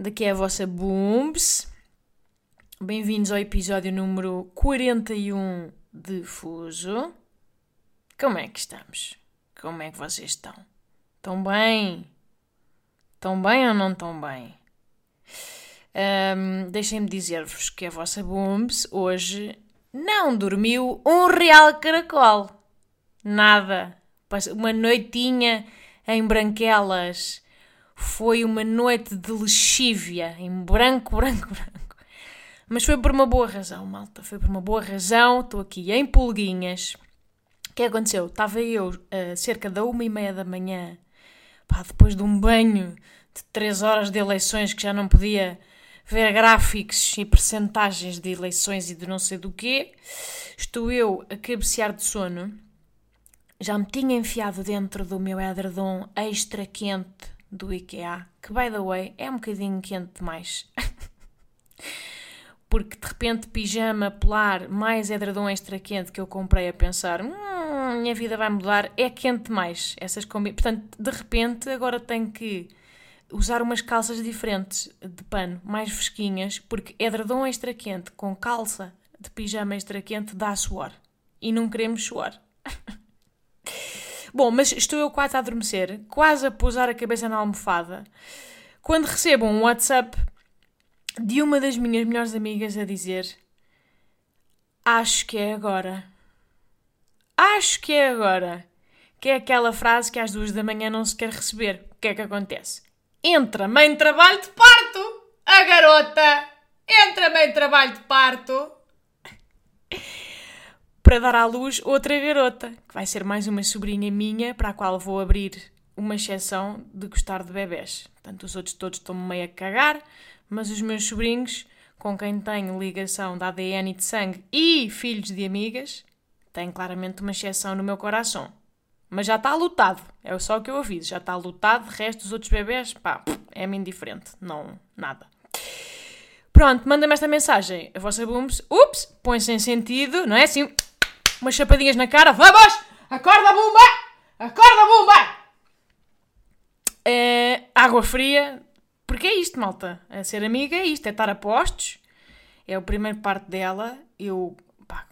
Daqui é a vossa Booms. Bem-vindos ao episódio número 41 de Fuso. Como é que estamos? Como é que vocês estão? Estão bem? Estão bem ou não estão bem? Ahm, Deixem-me dizer-vos que a vossa Booms hoje não dormiu um real caracol. Nada. Uma noitinha em branquelas. Foi uma noite de lexívia, em branco, branco, branco. Mas foi por uma boa razão, malta. Foi por uma boa razão. Estou aqui em pulguinhas. O que aconteceu? Estava eu a cerca da uma e meia da manhã, pá, depois de um banho de três horas de eleições que já não podia ver gráficos e percentagens de eleições e de não sei do quê. Estou eu a cabecear de sono. Já me tinha enfiado dentro do meu edredom extra quente do IKEA, que, by the way, é um bocadinho quente demais. Porque de repente pijama polar mais edredom extra quente que eu comprei a pensar, hum, minha vida vai mudar, é quente demais. Essas combi... Portanto, de repente agora tenho que usar umas calças diferentes de pano, mais fresquinhas, porque edredom extra quente com calça de pijama extra quente dá suor. E não queremos suor. Bom, mas estou eu quase a adormecer, quase a pousar a cabeça na almofada, quando recebo um WhatsApp de uma das minhas melhores amigas a dizer: Acho que é agora. Acho que é agora. Que é aquela frase que às duas da manhã não se quer receber. O que é que acontece? Entra mãe trabalho de parto! A garota! Entra mãe trabalho de parto! Para dar à luz outra garota, que vai ser mais uma sobrinha minha, para a qual vou abrir uma exceção de gostar de bebés. Portanto, os outros todos estão meio a cagar, mas os meus sobrinhos, com quem tenho ligação de ADN e de sangue e filhos de amigas, têm claramente uma exceção no meu coração. Mas já está lutado, é só o que eu aviso, já está lutado, de resto dos outros bebés, pá, é-me indiferente, não, nada. Pronto, manda-me esta mensagem, a vossa booms, ups, põe-se em sentido, não é assim, umas chapadinhas na cara, vamos, acorda bumba, acorda bumba! É, água fria, porque é isto, malta, é ser amiga é isto, é estar a postos, é a primeira parte dela, eu, pá,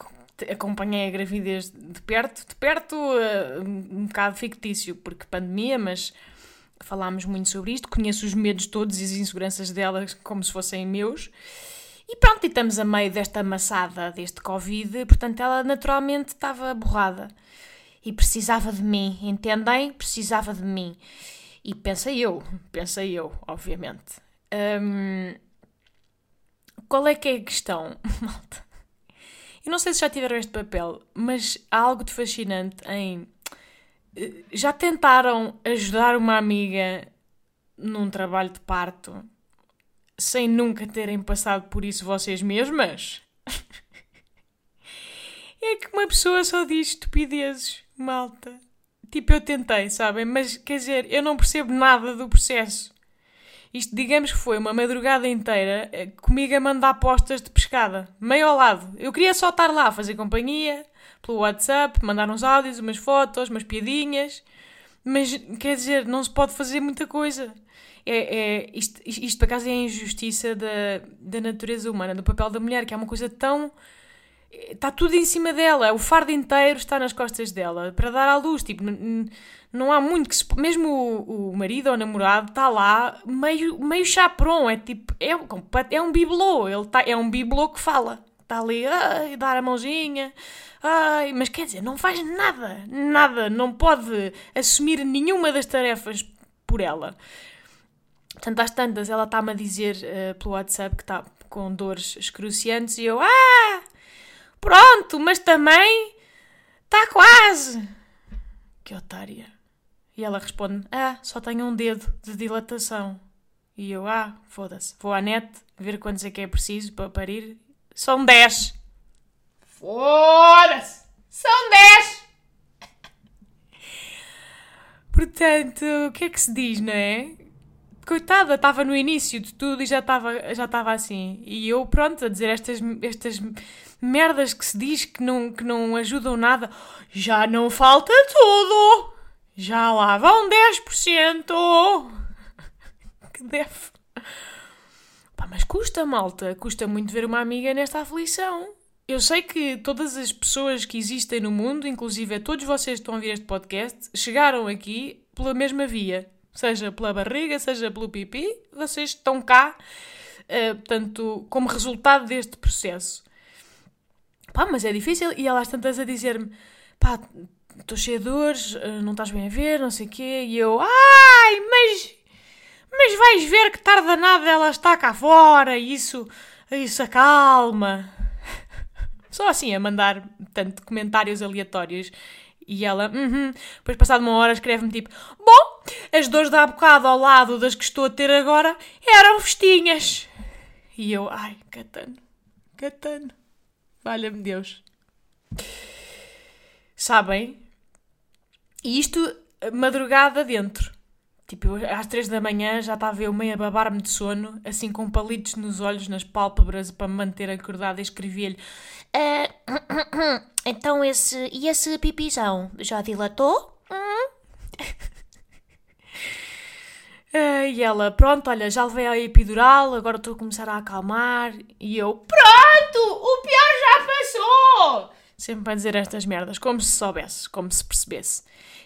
acompanhei a gravidez de perto, de perto eh, um bocado fictício, porque pandemia, mas falámos muito sobre isto, conheço os medos todos e as inseguranças dela como se fossem meus. E pronto, e estamos a meio desta amassada deste Covid, portanto ela naturalmente estava borrada e precisava de mim, entendem? Precisava de mim. E pensei eu, pensei eu, obviamente. Hum, qual é que é a questão, malta? Eu não sei se já tiveram este papel, mas há algo de fascinante em. eh, Já tentaram ajudar uma amiga num trabalho de parto sem nunca terem passado por isso vocês mesmas? É que uma pessoa só diz estupidezes, malta. Tipo, eu tentei, sabem? Mas quer dizer, eu não percebo nada do processo. Isto, digamos que foi uma madrugada inteira eh, comigo a mandar postas de pescada, meio ao lado. Eu queria só estar lá fazer companhia, pelo WhatsApp, mandar uns áudios, umas fotos, umas piadinhas. Mas quer dizer, não se pode fazer muita coisa. É, é, isto, isto, por acaso, é a injustiça da, da natureza humana, do papel da mulher, que é uma coisa tão. Está tudo em cima dela, o fardo inteiro está nas costas dela para dar à luz. Tipo, não há muito que se. Mesmo o, o marido ou o namorado está lá meio, meio chaperon, é tipo. É, um é um bibelô, ele tá, é um bibelô que fala. Está ali, dar a mãozinha, ai, mas quer dizer, não faz nada, nada, não pode assumir nenhuma das tarefas por ela. Portanto, às tantas, ela está-me a dizer eh, pelo WhatsApp que está com dores excruciantes e eu, ah, pronto, mas também está quase. Que otária. E ela responde, ah, só tenho um dedo de dilatação. E eu, ah, foda-se, vou à net ver quantos é que é preciso para parir. São 10. Foda-se! São 10! Portanto, o que é que se diz, não é? Coitada, estava no início de tudo e já estava já estava assim. E eu, pronto, a dizer estas, estas merdas que se diz que não, que não ajudam nada. Já não falta tudo! Já lá vão 10%! Que deve. Pá, mas custa, malta. Custa muito ver uma amiga nesta aflição. Eu sei que todas as pessoas que existem no mundo, inclusive todos vocês que estão a ouvir este podcast, chegaram aqui pela mesma via. Seja pela barriga, seja pelo pipi, vocês estão cá, uh, portanto, como resultado deste processo. Pá, mas é difícil. E ela às tantas a dizer-me, pá, estou cheia de dores, uh, não estás bem a ver, não sei o quê. E eu, ai, mas mas vais ver que tarda nada ela está cá fora e isso, isso acalma. Só assim a mandar tanto comentários aleatórios. E ela, uhum. Depois, passado uma hora, escreve-me tipo: Bom, as dores da bocado ao lado das que estou a ter agora eram festinhas. E eu, ai, Catano, Catano, valha-me Deus. Sabem? E isto, madrugada dentro. Tipo, eu, às três da manhã já estava eu meio a babar-me de sono, assim com palitos nos olhos, nas pálpebras, para me manter acordada e escrevia-lhe: uh, Então, esse. E esse pipizão? Já dilatou? Uh, e ela, pronto, olha, já levei a epidural, agora estou a começar a acalmar. E eu, pronto, o pior já passou! Sempre para dizer estas merdas, como se soubesse, como se percebesse.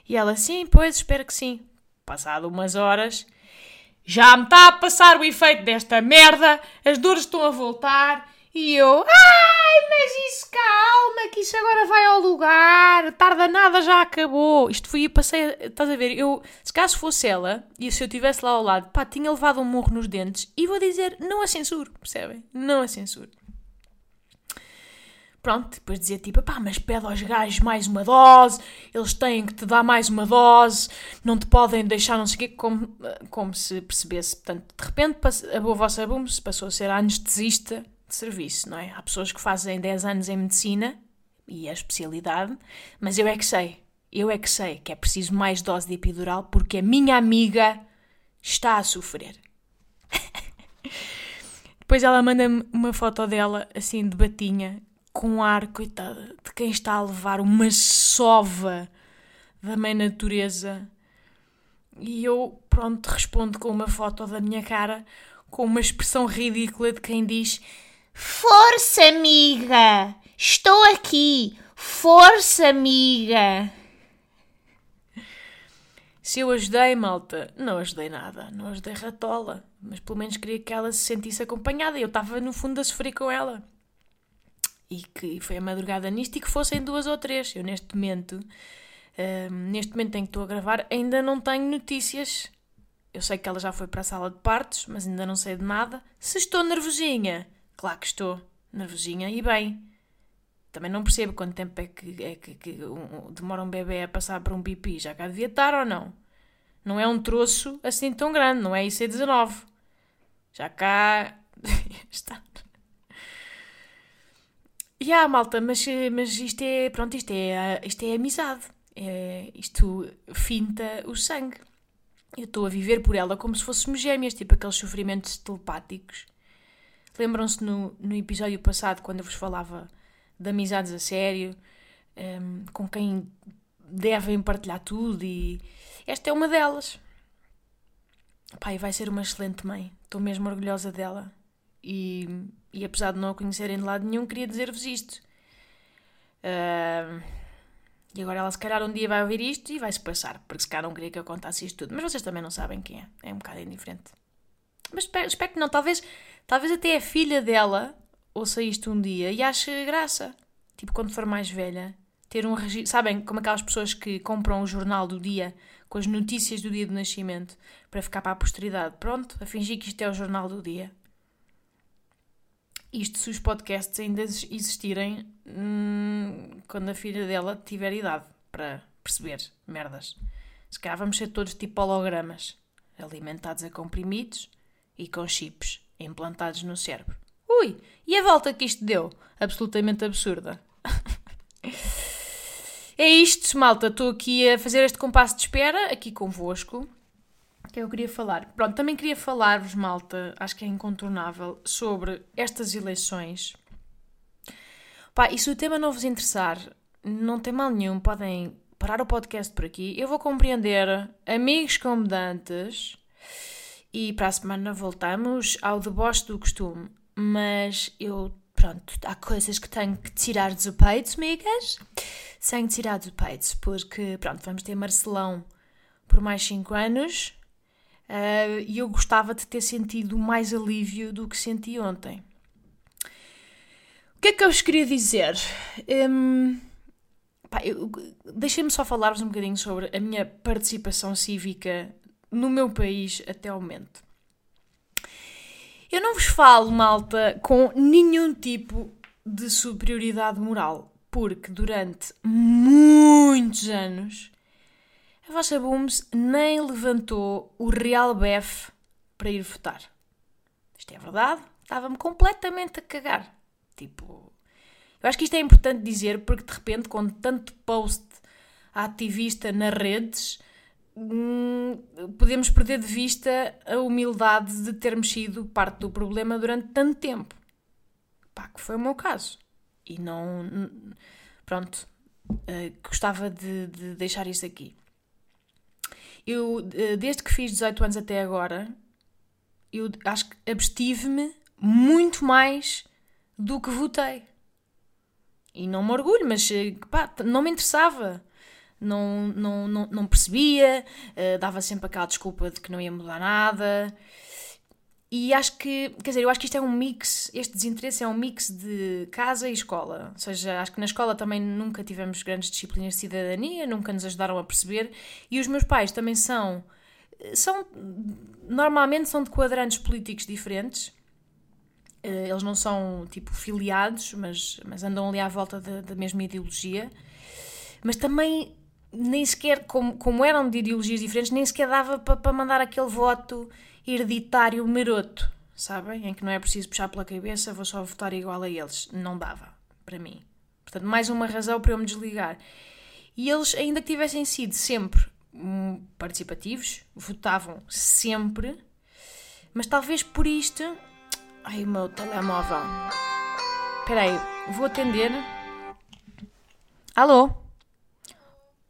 E ela, sim, pois, espero que sim. Passado umas horas, já me está a passar o efeito desta merda, as dores estão a voltar e eu, ai, mas isso calma, que isso agora vai ao lugar, tarda nada, já acabou. Isto foi, passei, estás a ver, eu, se caso fosse ela e se eu estivesse lá ao lado, pá, tinha levado um morro nos dentes e vou dizer, não a censuro, percebem? Não a censuro. Pronto, depois dizia tipo, pá, mas pede aos gajos mais uma dose, eles têm que te dar mais uma dose, não te podem deixar não sei o quê, como, como se percebesse. Portanto, de repente a vossa boom se passou a ser anestesista de serviço, não é? Há pessoas que fazem 10 anos em medicina, e é a especialidade, mas eu é que sei, eu é que sei que é preciso mais dose de epidural porque a minha amiga está a sofrer. Depois ela manda-me uma foto dela, assim, de batinha, com ar, coitada, de quem está a levar uma sova da mãe natureza. E eu, pronto, respondo com uma foto da minha cara, com uma expressão ridícula de quem diz: Força, amiga! Estou aqui! Força, amiga! Se eu ajudei, malta, não ajudei nada, não ajudei ratola, mas pelo menos queria que ela se sentisse acompanhada eu estava no fundo a sofrer com ela e que foi a madrugada nisto e que fossem duas ou três. Eu neste momento, uh, neste momento em que estou a gravar, ainda não tenho notícias. Eu sei que ela já foi para a sala de partos, mas ainda não sei de nada. Se estou nervosinha, claro que estou nervosinha e bem. Também não percebo quanto tempo é que, é que, que um, demora um bebê a passar por um pipi. Já cá devia estar ou não? Não é um troço assim tão grande, não é IC19. Já cá está. E yeah, malta, mas, mas isto é, pronto, isto é, isto é amizade. É, isto finta o sangue. Eu estou a viver por ela como se fôssemos gêmeas, tipo aqueles sofrimentos telepáticos. Lembram-se no, no episódio passado, quando eu vos falava de amizades a sério, um, com quem devem partilhar tudo, e esta é uma delas. Pai, vai ser uma excelente mãe. Estou mesmo orgulhosa dela. E, e apesar de não a conhecerem de lado nenhum, queria dizer-vos isto. Uh, e agora ela se calhar um dia vai ouvir isto e vai-se passar, porque se calhar não queria que eu contasse isto tudo. Mas vocês também não sabem quem é. É um bocado indiferente. Mas espero, espero que não. Talvez, talvez até a filha dela ouça isto um dia e ache graça. Tipo, quando for mais velha, ter um registro. Sabem, como aquelas pessoas que compram o jornal do dia com as notícias do dia do nascimento para ficar para a posteridade. Pronto, a fingir que isto é o jornal do dia. Isto se os podcasts ainda existirem hum, quando a filha dela tiver idade para perceber merdas. Se calhar vamos ser todos tipo hologramas, alimentados a comprimidos e com chips implantados no cérebro. Ui, e a volta que isto deu? Absolutamente absurda. é isto, malta. Estou aqui a fazer este compasso de espera, aqui convosco. Que eu queria falar. Pronto, também queria falar-vos, malta, acho que é incontornável, sobre estas eleições. Pá, e se o tema não vos interessar, não tem mal nenhum, podem parar o podcast por aqui. Eu vou compreender, amigos como dantes, e para a semana voltamos ao deboche do costume. Mas eu, pronto, há coisas que tenho que tirar do peito, amigas. Que tirar do peito, porque, pronto, vamos ter Marcelão por mais 5 anos. Uh, e eu gostava de ter sentido mais alívio do que senti ontem. O que é que eu vos queria dizer? Um, Deixem-me só falar-vos um bocadinho sobre a minha participação cívica no meu país até ao momento. Eu não vos falo, malta, com nenhum tipo de superioridade moral, porque durante muitos anos a vossa Booms nem levantou o real BEF para ir votar. Isto é verdade, estava-me completamente a cagar. Tipo, eu acho que isto é importante dizer porque de repente, com tanto post ativista nas redes, podemos perder de vista a humildade de termos sido parte do problema durante tanto tempo. Pá, que foi o meu caso. E não. Pronto, uh, gostava de, de, deixar isso aqui. Eu, uh, desde que fiz 18 anos até agora, eu acho que abstive-me muito mais do que votei. E não me orgulho, mas eh, pá, não me interessava não, não, não, não percebia, uh, dava sempre aquela desculpa de que não ia mudar nada. E acho que, quer dizer, eu acho que isto é um mix, este desinteresse é um mix de casa e escola. Ou seja, acho que na escola também nunca tivemos grandes disciplinas de cidadania, nunca nos ajudaram a perceber. E os meus pais também são, são normalmente são de quadrantes políticos diferentes. Eh, eles não são, tipo, filiados, mas, mas andam ali à volta da, da mesma ideologia. Mas também nem sequer, como, como eram de ideologias diferentes, nem sequer dava para pa mandar aquele voto hereditário maroto, sabem? Em que não é preciso puxar pela cabeça, vou só votar igual a eles. Não dava, para mim. Portanto, mais uma razão para eu me desligar. E eles, ainda que tivessem sido sempre hum, participativos, votavam sempre, mas talvez por isto. Ai, o meu telemóvel. Espera aí, vou atender. Alô?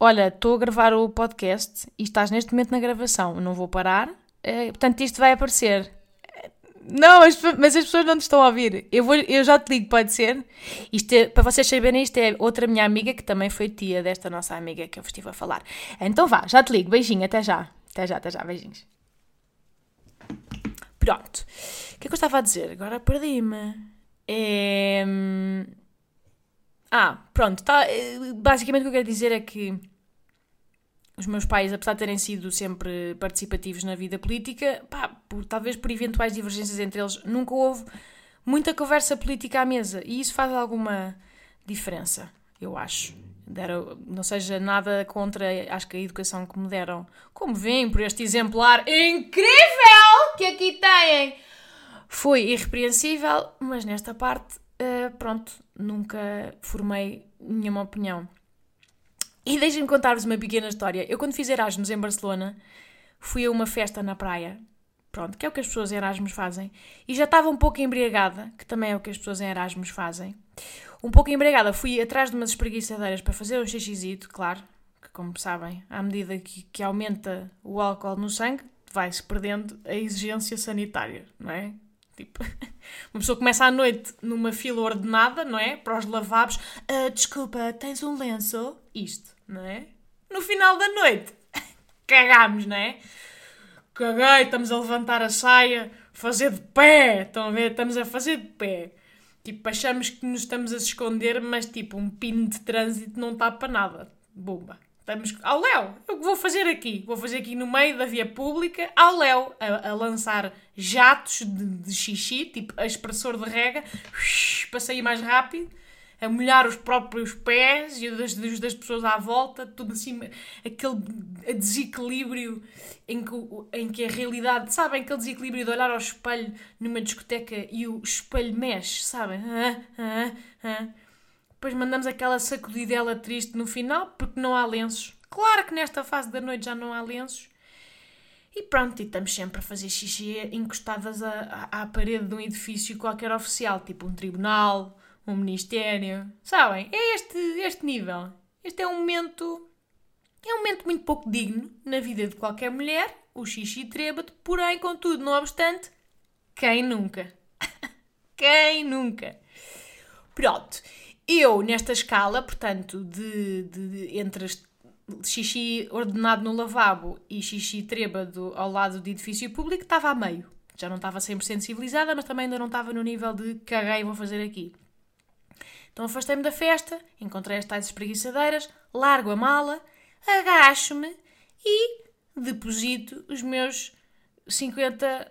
Olha, estou a gravar o podcast e estás neste momento na gravação, não vou parar, é, portanto isto vai aparecer. Não, mas, mas, as pessoas não te estão a ouvir. Eu, vou, eu já te ligo, pode ser? Isto é, para vocês saberem, isto é outra minha amiga que também foi tia desta nossa amiga que eu vos estive a falar. Então vá, já te ligo. Beijinho, até já. Até já, até já, beijinhos. Pronto. O que é que eu estava a dizer? Agora perdi-me. É... Ah, pronto. Tá, eh, basicamente o que eu quero dizer é que os meus pais, apesar de terem sido sempre participativos na vida política, pá, por, talvez por eventuais divergências entre eles, nunca houve muita conversa política à mesa. E isso faz alguma diferença, eu acho. Deram, não seja nada contra, acho que a educação que me deram, como veem por este exemplar incrível que aqui têm, foi irrepreensível, mas nesta parte, uh, pronto, nunca formei nenhuma opinião. E deixem-me contar-vos uma pequena história. Eu, quando fiz Erasmus em Barcelona, fui a uma festa na praia. Pronto, que é o que as pessoas em Erasmus fazem. E já estava um pouco embriagada, que também é o que as pessoas em Erasmus fazem. Um pouco embriagada, fui atrás de umas espreguiçadeiras para fazer um xixizito, claro, que como sabem, à medida que, que aumenta o álcool no sangue, vai-se perdendo a exigência sanitária, não é? Tipo, uma pessoa começa à noite numa fila ordenada, não é? Para os lavabos. Uh, desculpa, tens um lenço? Isto, não é? No final da noite, cagámos, não é? Caguei, estamos a levantar a saia, fazer de pé. Estão a ver? Estamos a fazer de pé. Tipo, achamos que nos estamos a esconder, mas tipo, um pino de trânsito não está para nada. Bomba. Estamos ao Léo. Eu vou fazer aqui? Vou fazer aqui no meio da via pública, ao Léo, a, a lançar jatos de, de, xixi, tipo expressor de rega, para sair mais rápido. A molhar os próprios pés e das, das pessoas à volta, tudo assim, aquele desequilíbrio em que, em que a realidade, sabem, aquele desequilíbrio de olhar ao espelho numa discoteca e o espelho mexe, sabem? Ah, ah, ah. Depois mandamos aquela sacudidela triste no final porque não há lenços. Claro que nesta fase da noite já não há lenços. E pronto, e estamos sempre a fazer xixi encostadas à, à, à parede de um edifício qualquer oficial, tipo um tribunal, um ministério. Sabem? É este, este nível. Este é um momento. É um momento muito pouco digno na vida de qualquer mulher, o xixi trêbado, porém, contudo, não obstante, quem nunca? quem nunca? Pronto. Eu, nesta escala, portanto, de, de, entre xixi ordenado no lavabo e xixi trêbado ao lado de edifício público, estava a meio. Já não estava 100% civilizada, mas também ainda não estava no nível de caguei, vou fazer aqui. Então afastei-me da festa, encontrei as tais espreguiçadeiras, largo a mala, agacho-me e deposito os meus 50.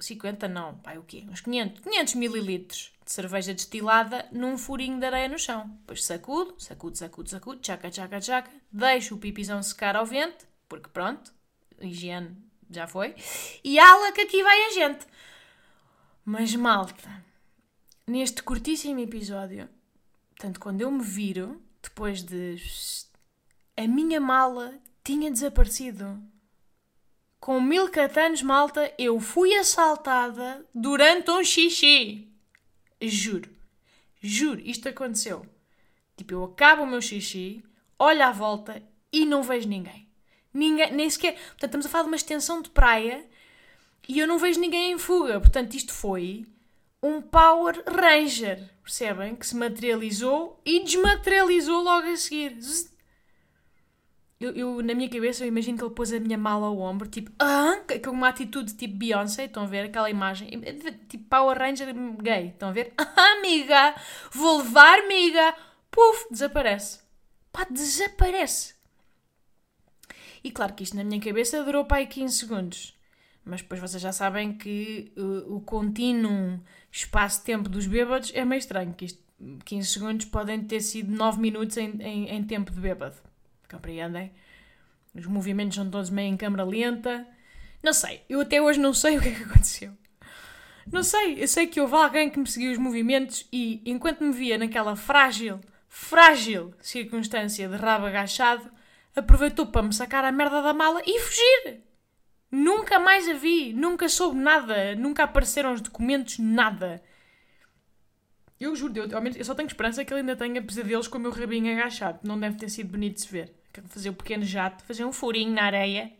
50 não, pai, o quê? Uns 500, 500 mililitros de cerveja destilada num furinho de areia no chão. Depois sacudo, sacudo, sacudo, sacudo, tchaca, tchaca, tchaca, deixo o pipizão secar ao vento, porque pronto, higiene já foi, e ala que aqui vai a gente. Mas malta, neste curtíssimo episódio, portanto, quando eu me viro, depois de. A minha mala tinha desaparecido. Com mil catanos, malta, eu fui assaltada durante um xixi. Juro. Juro, isto aconteceu. Tipo, eu acabo o meu xixi, olho à volta e não vejo ninguém. Ninguém, nem sequer. Portanto, estamos a falar de uma extensão de praia e eu não vejo ninguém em fuga. Portanto, isto foi um Power Ranger, percebem? Que se materializou e desmaterializou logo a seguir. Eu, eu, na minha cabeça, eu imagino que ele pôs a minha mala ao ombro, tipo, ah, com uma atitude tipo Beyoncé, estão a ver aquela imagem? Tipo Power Ranger gay, estão a ver? Ah, amiga, vou levar, amiga. Puf, desaparece. Pá, desaparece. E claro que isto na minha cabeça durou para aí 15 segundos. Mas depois vocês já sabem que uh, o contínuo espaço-tempo dos bêbados é meio estranho, que isto, 15 segundos podem ter sido 9 minutos em, em, em tempo de bêbado. Compreendem? Os movimentos são todos meio em câmera lenta. Não sei, eu até hoje não sei o que é que aconteceu. Não sei, eu sei que houve alguém que me seguiu os movimentos e, enquanto me via naquela frágil, frágil circunstância de rabo agachado, aproveitou para me sacar a merda da mala e fugir. Nunca mais a vi, nunca soube nada, nunca apareceram os documentos, nada. Eu juro, eu, eu só tenho esperança que ele ainda tenha pesadelos com o meu rabinho agachado. Não deve ter sido bonito de se ver. Fazer um pequeno jato, fazer um furinho na areia.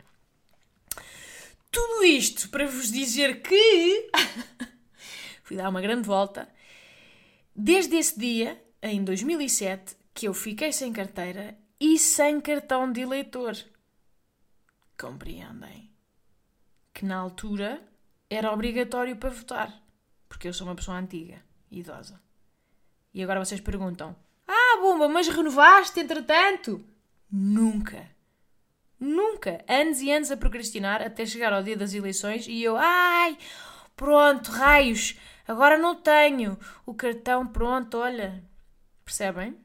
Tudo isto para vos dizer que fui dar uma grande volta. Desde esse dia, em 2007, que eu fiquei sem carteira e sem cartão de eleitor. Compreendem? Que na altura era obrigatório para votar, porque eu sou uma pessoa antiga, idosa. E agora vocês perguntam: Ah, bomba, mas renovaste entretanto? Nunca. Nunca. Anos e anos a procrastinar até chegar ao dia das eleições e eu, ai, pronto, raios, agora não tenho o cartão, pronto, olha. Percebem?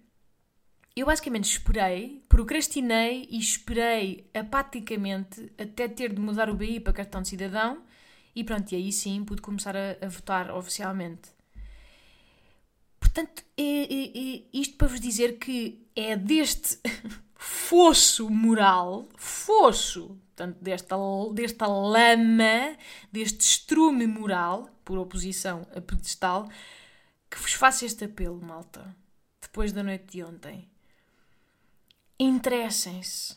Eu basicamente esperei, procrastinei e esperei apaticamente até ter de mudar o BI para cartão de cidadão e pronto, e aí sim pude começar a, a votar oficialmente. Portanto, é, é, é isto para vos dizer que é deste fosso moral, fosso, portanto, desta, desta lama, deste estrume moral, por oposição a pedestal, que vos faço este apelo, malta, depois da noite de ontem. Interessem-se.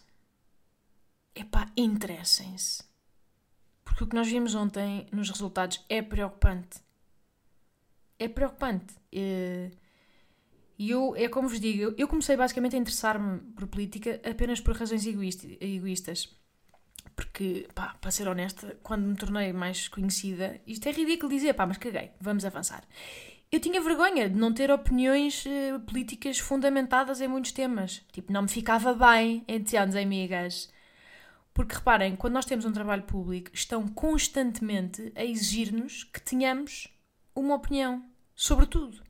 Epá, interessem-se. Porque o que nós vimos ontem nos resultados é preocupante é preocupante. E eu, é como vos digo, eu comecei basicamente a interessar-me por política apenas por razões egoístas. Porque, pá, para ser honesta, quando me tornei mais conhecida, isto é ridículo dizer, pá, mas caguei, vamos avançar. Eu tinha vergonha de não ter opiniões uh, políticas fundamentadas em muitos temas. Tipo, não me ficava bem entre anos amigas. Porque reparem, quando nós temos um trabalho público, estão constantemente a exigir-nos que tenhamos uma opinião sobre tudo.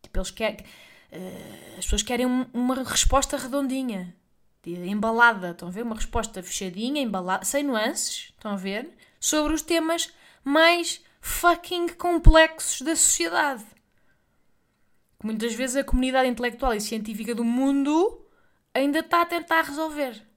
Tipo, eles querem. Uh, as pessoas querem uma resposta redondinha, embalada, estão a ver? Uma resposta fechadinha, embalada, sem nuances, estão a ver? Sobre os temas mais fucking complexos da sociedade. Que muitas vezes a comunidade intelectual e científica do mundo ainda está a tentar resolver.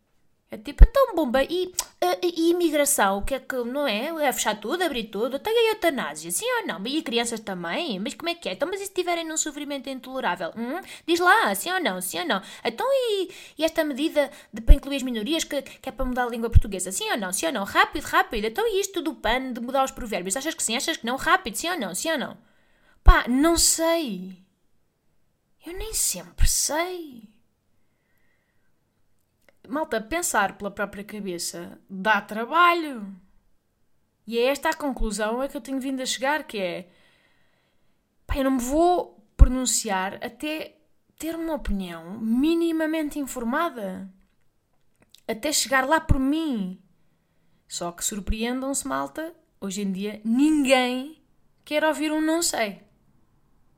É tipo, então, bomba, e, e, imigração, o que é que, não é? É fechar tudo, abrir tudo, tem a eutanásia, sim ou não? E crianças também? Mas como é que é? Então, mas e se estiverem num sofrimento intolerável? Hum? Diz lá, sim ou não, sim ou não? Então, e, e esta medida de, para incluir as minorias, que, que é para mudar a língua portuguesa? Sim ou não, sim ou não? Rápido, rápido. Então, e isto do PAN, de mudar os provérbios? Achas que sim, achas que não? Rápido, sim ou não, sim ou não? Pá, não sei. Eu nem sempre sei malta, pensar pela própria cabeça dá trabalho. E é esta a conclusão a que eu tenho vindo a chegar, que é... Pá, eu não me vou pronunciar até ter uma opinião minimamente informada. Até chegar lá por mim. Só que surpreendam-se, malta, hoje em dia ninguém quer ouvir um não sei.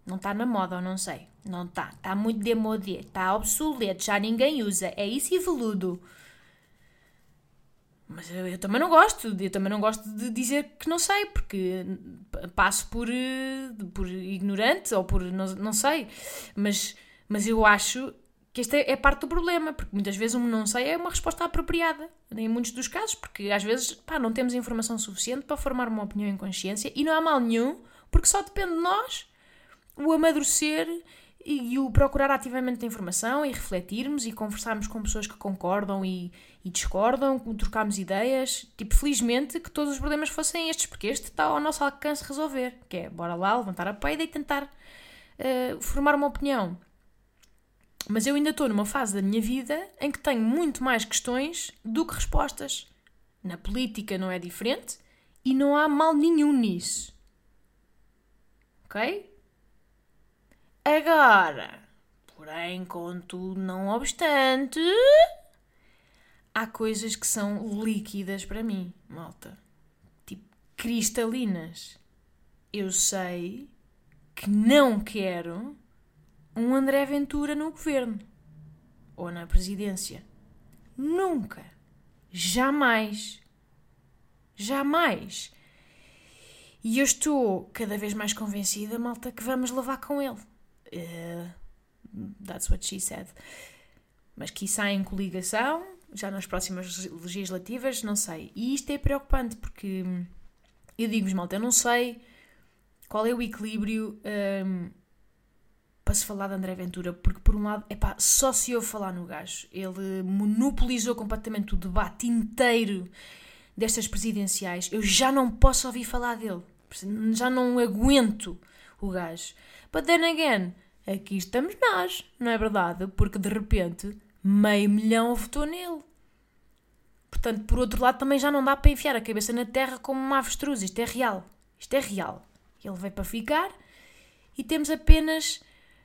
Não está na moda ou não sei. Não está. Está muito demodé. Está obsoleto. Já ninguém usa. É isso e veludo. Mas eu, eu, também não gosto. Eu também não gosto de dizer que não sei, porque passo por, eh, por ignorante ou por. não, não sei. Mas, mas eu acho que esta é parte do problema, porque muitas vezes um não sei é uma resposta apropriada, em muitos dos casos, porque às vezes pá, não temos informação suficiente para formar uma opinião em consciência e não há mal nenhum, porque só depende de nós o amadurecer e, o procurar ativamente a informação e refletirmos e conversarmos com pessoas que concordam e, e discordam, trocarmos ideias. Tipo, felizmente que todos os problemas fossem estes, porque este está ao nosso alcance resolver. Que é, bora lá, levantar a peida e tentar uh, formar uma opinião. Mas eu ainda estou numa fase da minha vida em que tenho muito mais questões do que respostas. Na política não é diferente e não há mal nenhum nisso. Ok? Agora, porém, contudo, não obstante, há coisas que são líquidas para mim, malta. Tipo, cristalinas. Eu sei que não quero um André Ventura no governo ou na presidência. Nunca. Jamais. Jamais. E eu estou cada vez mais convencida, malta, que vamos levar com ele. Uh, that's what she said. Mas que saem em coligação, já nas próximas legislativas, não sei. E isto é preocupante porque eu digo-vos, malta, eu não sei qual é o equilíbrio um, para se falar de André Ventura, porque por um lado, epá, só se ouve falar no gajo. Ele monopolizou completamente o debate inteiro destas presidenciais. Eu já não posso ouvir falar dele. Já não aguento o gajo. But then again, aqui estamos nós, não é verdade? Porque de repente meio milhão votou nele. Portanto, por outro lado, também já não dá para enfiar a cabeça na terra como uma avestruz. Isto é real. Isto é real. Ele veio para ficar e temos apenas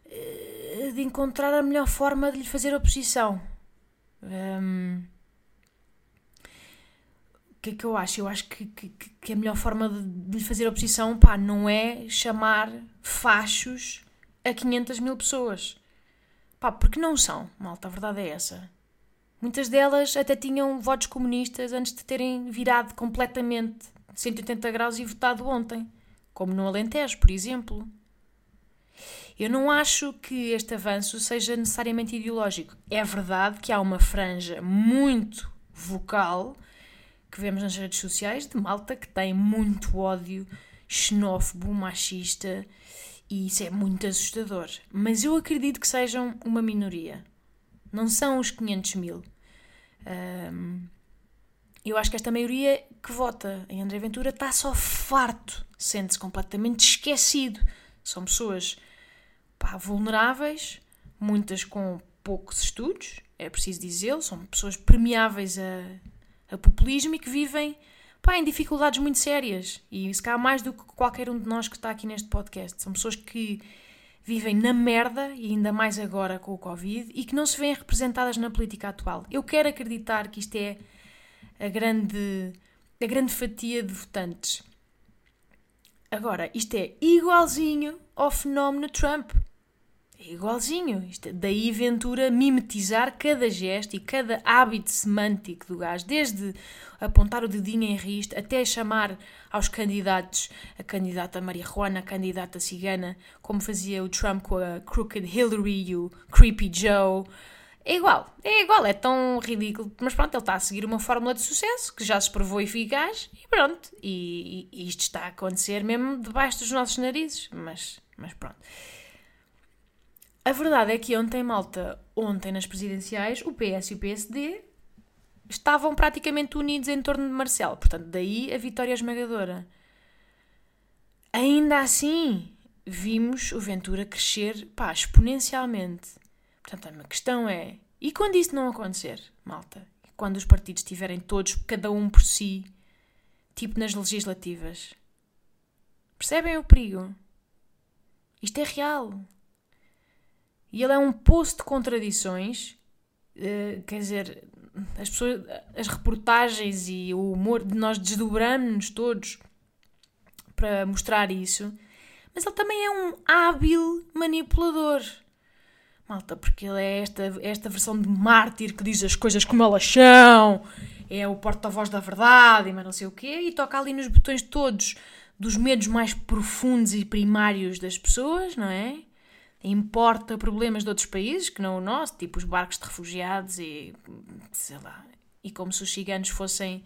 uh, de encontrar a melhor forma de lhe fazer oposição. Um, o que é que eu acho? Eu acho que, que, que a melhor forma de, de lhe fazer oposição pá, não é chamar fachos a 500 mil pessoas. Pá, porque não são, malta, a verdade é essa. Muitas delas até tinham votos comunistas antes de terem virado completamente 180 graus e votado ontem, como no Alentejo, por exemplo. Eu não acho que este avanço seja necessariamente ideológico. É verdade que há uma franja muito vocal que vemos nas redes sociais de malta que tem muito ódio xenófobo, machista e isso é muito assustador. Mas eu acredito que sejam uma minoria. Não são os 500 mil. Um, eu acho que esta maioria que vota em André Ventura está só farto, sente-se completamente esquecido. São pessoas pá, vulneráveis, muitas com poucos estudos, é preciso dizê-lo, são pessoas permeáveis a, a populismo e que vivem pá, em dificuldades muito sérias. E se calhar mais do que qualquer um de nós que está aqui neste podcast. São pessoas que vivem na merda, e ainda mais agora com o Covid, e que não se veem representadas na política atual. Eu quero acreditar que isto é a grande, a grande fatia de votantes. Agora, isto é igualzinho ao fenómeno Trump. É igualzinho. Isto, daí Ventura mimetizar cada gesto e cada hábito semântico do gajo, desde apontar o dedinho em riste até chamar aos candidatos, a candidata marihuana, a candidata cigana, como fazia o Trump com a Crooked Hillary e o Creepy Joe. É igual, é igual, é tão ridículo. Mas pronto, ele está a seguir uma fórmula de sucesso que já se provou eficaz e pronto. E, e isto está a acontecer mesmo debaixo dos nossos narizes. Mas, mas pronto. A verdade é que ontem, malta, ontem nas presidenciais, o PS e o PSD estavam praticamente unidos em torno de Marcelo. Portanto, daí a vitória esmagadora. Ainda assim, vimos o Ventura crescer pá, exponencialmente. Portanto, a questão é: e quando isso não acontecer, malta? Quando os partidos estiverem todos, cada um por si, tipo nas legislativas? Percebem o perigo? Isto é real. E ele é um poço de contradições. Uh, quer dizer, as, pessoas, as reportagens e o humor, nós desdobramos-nos todos para mostrar isso. Mas ele também é um hábil manipulador. Malta, porque ele é esta, esta versão de mártir que diz as coisas como elas são, é o porta-voz da verdade, mas não sei o quê, e toca ali nos botões todos dos medos mais profundos e primários das pessoas, não é? Importa problemas de outros países que não o nosso, tipo os barcos de refugiados e sei lá, e como se os ciganos fossem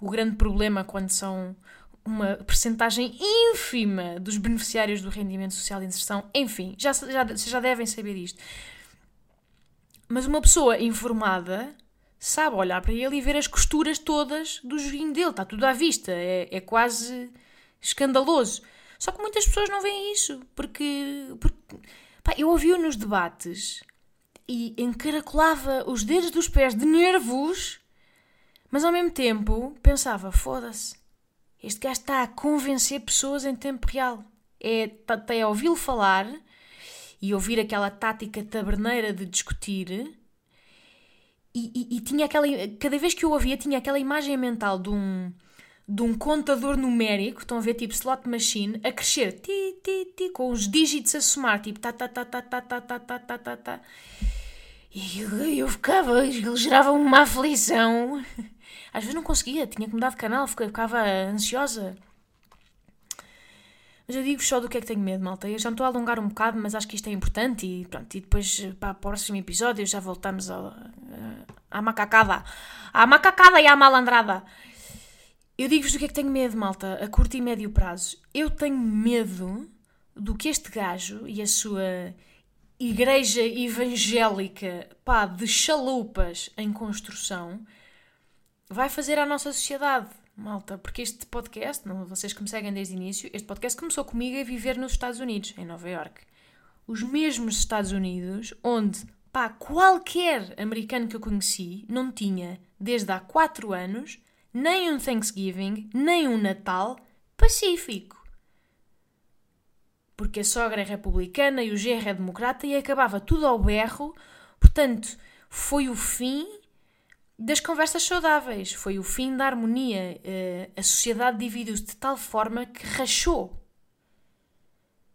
o grande problema quando são uma percentagem ínfima dos beneficiários do rendimento social de inserção. Enfim, já, já, já devem saber isto. Mas uma pessoa informada sabe olhar para ele e ver as costuras todas do joguinho dele. Está tudo à vista. É, é quase escandaloso. Só que muitas pessoas não veem isso. Porque, porque Pá, eu ouvi-o nos debates e encaracolava os dedos dos pés de nervos, mas ao mesmo tempo pensava: foda-se, este gajo está a convencer pessoas em tempo real. É até ouvi-lo falar e ouvir aquela tática taberneira de discutir. E, e, e, tinha aquela. Cada vez que eu ouvia, tinha aquela imagem mental de um de um contador numérico, estão a ver, tipo slot machine, a crescer, ti, ti, ti, com os dígitos a somar, tipo, tá, tá, tá, tá, tá, tá, tá, tá, tá, tá, tá. E eu, ficava, ele gerava uma aflição. Às vezes não conseguia, tinha que mudar de canal, ficava ansiosa. Mas eu digo só do que é que tenho medo, malta. Eu já estou a alongar um bocado, mas acho que isto é importante e pronto. E depois, para o próximo episódio, já voltamos ao, à macacada. À macacada e à malandrada. Eu digo-vos do que é que tenho medo, malta, a curto e médio prazo. Eu tenho medo do que este gajo e a sua igreja evangélica, pá, de chalupas em construção, vai fazer à nossa sociedade, malta. Porque este podcast, não, vocês que me seguem desde o início, este podcast começou comigo a viver nos Estados Unidos, em Nova York. Os mesmos Estados Unidos onde, pá, qualquer americano que eu conheci não tinha, desde há 4 anos, nem um Thanksgiving, nem um Natal pacífico. Porque a sogra é republicana e o genro é democrata e acabava tudo ao berro. Portanto, foi o fim das conversas saudáveis, foi o fim da harmonia. Eh, a sociedade dividiu-se de tal forma que rachou.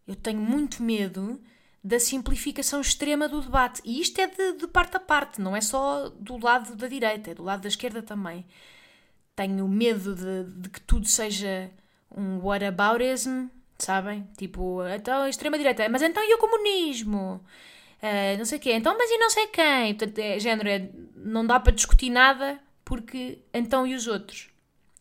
Eu tenho muito medo da simplificação extrema do debate. E isto é de, de parte a parte, não é só do lado da direita, é do lado da esquerda também tenho medo de, de que tudo seja um whataboutism, sabem? Tipo, então a extrema-direita, mas então e o comunismo? Uh, não sei o quê, então mas e não sei quem? Portanto, é, género, é, não dá para discutir nada porque então e os outros?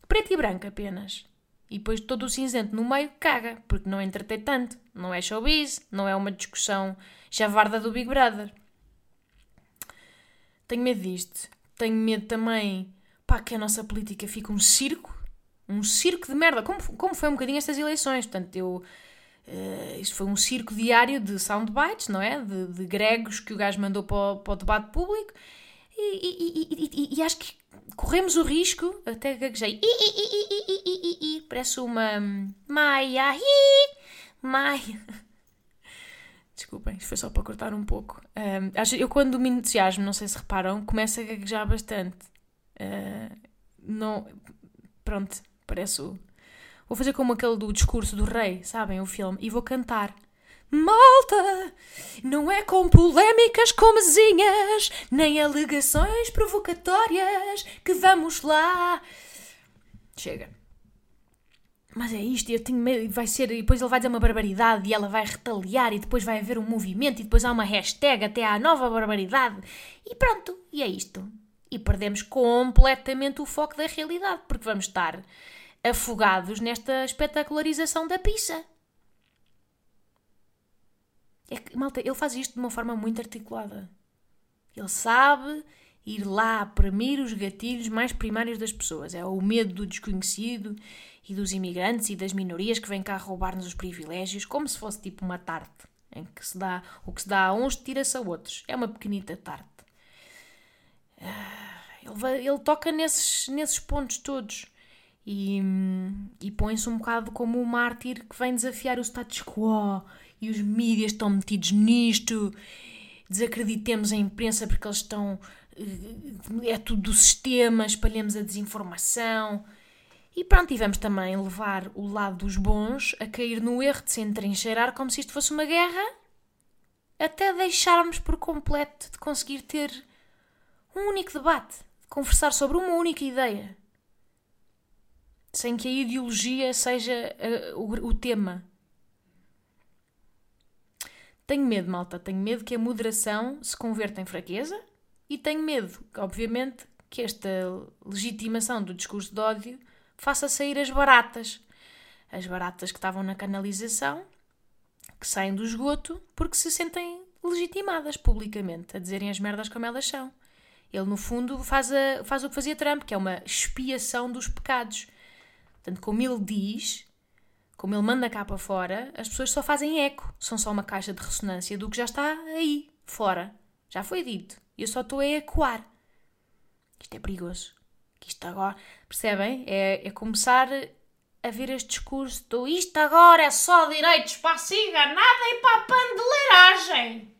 Preto e branco apenas. E depois todo o cinzento no meio caga, porque não entretei tanto. Não é showbiz, não é uma discussão javarda do Big Brother. Tenho medo disto. Tenho medo também pá, que a nossa política fica um circo, um circo de merda, como, como foi um bocadinho estas eleições. Portanto, eu. Uh, isto foi um circo diário de soundbites, não é? De, de gregos que o gajo mandou para o, para o debate público. E, e, e, e, acho que corremos o risco, até gaguejei, parece uma Maia, Maia. Desculpem, foi só para cortar um pouco. Um, eu, quando me entusiasmo, não sei se reparam, começo a gaguejar bastante. Uh, não. Pronto, parece. Vou fazer como aquele do discurso do rei, sabem? O filme. E vou cantar. Malta, não é com polémicas comezinhas, nem alegações provocatórias que vamos lá. Chega. Mas é isto, eu tenho medo, vai ser, e depois ele vai dizer uma barbaridade e ela vai retaliar e depois vai haver um movimento e depois há uma hashtag até à nova barbaridade e pronto, e é isto. E perdemos completamente o foco da realidade, porque vamos estar afogados nesta espetacularização da pizza. É que, malta, ele faz isto de uma forma muito articulada. Ele sabe ir lá premir os gatilhos mais primários das pessoas. É o medo do desconhecido e dos imigrantes e das minorias que vêm cá roubar-nos os privilégios, como se fosse tipo uma tarte, em que se dá, o que se dá a uns tira-se a outros. É uma pequenita tarte. Ele, ele toca nesses, nesses pontos todos e, e põe-se um bocado como o mártir que vem desafiar o status quo e os mídias estão metidos nisto. Desacreditemos a imprensa porque eles estão. Eh, é tudo do sistema, espalhamos a desinformação. E pronto, e vamos também levar o lado dos bons a cair no erro de se entrincheirar como se isto fosse uma guerra, até deixarmos por completo de conseguir ter um único debate, de conversar sobre uma única ideia, sem que a ideologia seja uh, o, o tema. Tenho medo, malta, tenho medo que a moderação se converta em fraqueza e tenho medo, obviamente, que esta legitimação do discurso de ódio faça sair as baratas. As baratas que estavam na canalização, que saem do esgoto porque se sentem legitimadas publicamente a dizerem as merdas como elas são. Ele, no fundo, faz, a, faz o que fazia Trump, que é uma expiação dos pecados. Portanto, como ele diz, como ele manda cá para fora, as pessoas só fazem eco, são só uma caixa de ressonância do que já está aí, fora. Já foi dito. E eu só estou a ecoar. Isto é perigoso. Isto agora, percebem? É, é começar a ver este discurso do isto agora é só direitos para a ciganada e para a pandeleiragem.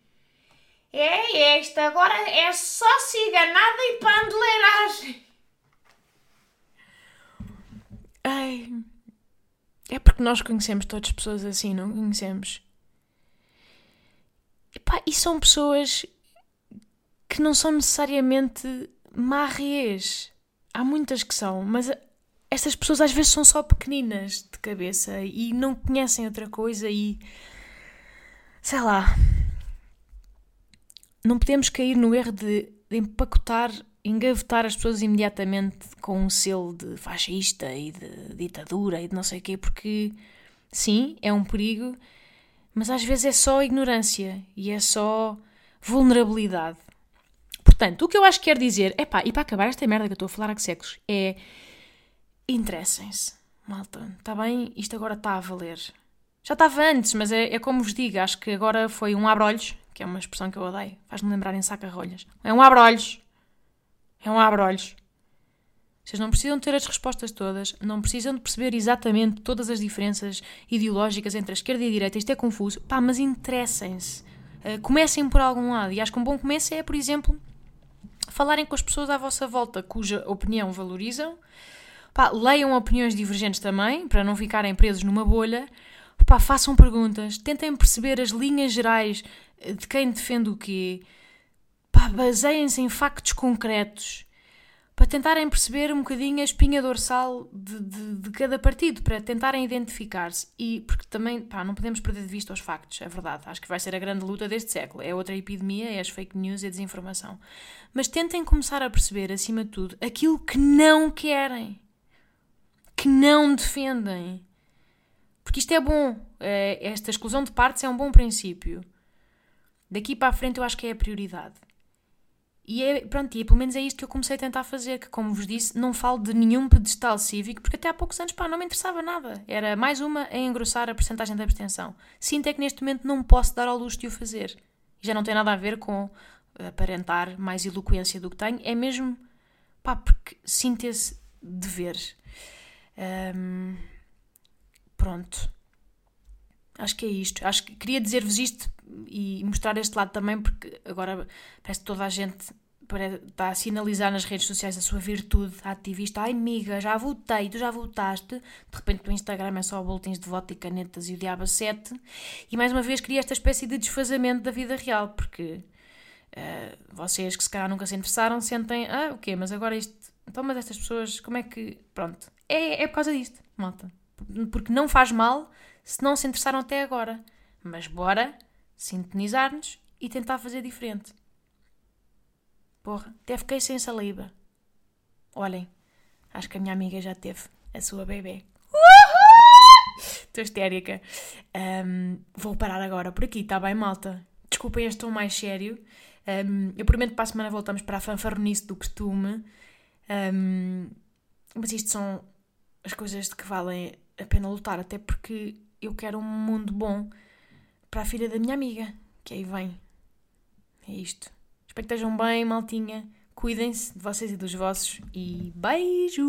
É, isto agora é só ciganada e pandeleiragem. Ai, é porque nós conhecemos todas as pessoas assim, não conhecemos? E são pessoas que não são necessariamente marrês. Há muitas que são, mas estas pessoas às vezes são só pequeninas de cabeça e não conhecem outra coisa e. sei lá. Não podemos cair no erro de, de empacotar engavetar as pessoas imediatamente com um selo de fascista e de ditadura e de não sei o quê, porque sim, é um perigo, mas às vezes é só ignorância e é só vulnerabilidade. Portanto, o que eu acho que quer dizer, é pá, e para acabar esta merda que eu estou a falar há séculos, é interessem-se, malta, está bem? Isto agora está a valer. Já estava antes, mas é, é como vos digo, acho que agora foi um abre-olhos, que é uma expressão que eu odeio, faz-me lembrar em saca-rolhas. É um abre-olhos é um abre-olhos. Vocês não precisam ter as respostas todas, não precisam de perceber exatamente todas as diferenças ideológicas entre a esquerda e a direita. Isto é confuso. Pá, mas interessem-se. Uh, comecem por algum lado. E acho que um bom começo é, por exemplo, falarem com as pessoas à vossa volta cuja opinião valorizam. Pá, leiam opiniões divergentes também, para não ficarem presos numa bolha. Pá, façam perguntas, tentem perceber as linhas gerais de quem defende o quê baseiem-se em factos concretos para tentarem perceber um bocadinho a espinha dorsal de, de, de cada partido, para tentarem identificar-se. E porque também, pá, não podemos perder de vista os factos, é verdade. Acho que vai ser a grande luta deste século. É outra epidemia, é as fake news e a desinformação. Mas tentem começar a perceber, acima de tudo, aquilo que não querem, que não defendem. Porque isto é bom. É, esta exclusão de partes é um bom princípio. Daqui para a frente eu acho que é a prioridade. E é, pronto, e pelo menos é isto que eu comecei a tentar fazer, que como vos disse, não falo de nenhum pedestal cívico, porque até há poucos anos, pá, não me interessava nada. Era mais uma a engrossar a porcentagem de abstenção. Sinto é que neste momento não posso dar ao luxo de o fazer. Já não tem nada a ver com aparentar mais eloquência do que tenho, é mesmo, pá, porque sinto esse dever. Um, pronto. Acho que é isto. Acho que queria dizer-vos isto e mostrar este lado também, porque agora parece que toda a gente está a sinalizar nas redes sociais a sua virtude ativista. Ai, amiga, já votei, tu já votaste. De repente, o Instagram é só boletins de voto e canetas e o diabo a sete. E mais uma vez cria esta espécie de desfazamento da vida real, porque uh, vocês que se calhar nunca se interessaram sentem, ah, o quê, mas agora isto. Então, mas estas pessoas, como é que. Pronto. É, é por causa disto, malta. Porque não faz mal se não se interessaram até agora. Mas bora sintonizar-nos e tentar fazer diferente. Porra, até fiquei sem saliva. Olhem, acho que a minha amiga já teve a sua bebê. Estou histérica. Um, vou parar agora por aqui, está bem, malta? Desculpem este tom mais sério. Um, eu prometo que para a semana voltamos para a fanfarronice do costume. Um, mas isto são as coisas de que valem a pena lutar, até porque eu quero um mundo bom para a filha da minha amiga, que aí vem. É isto. Espero que estejam bem, maltinha. Cuidem-se de vocês e dos vossos. E beijo!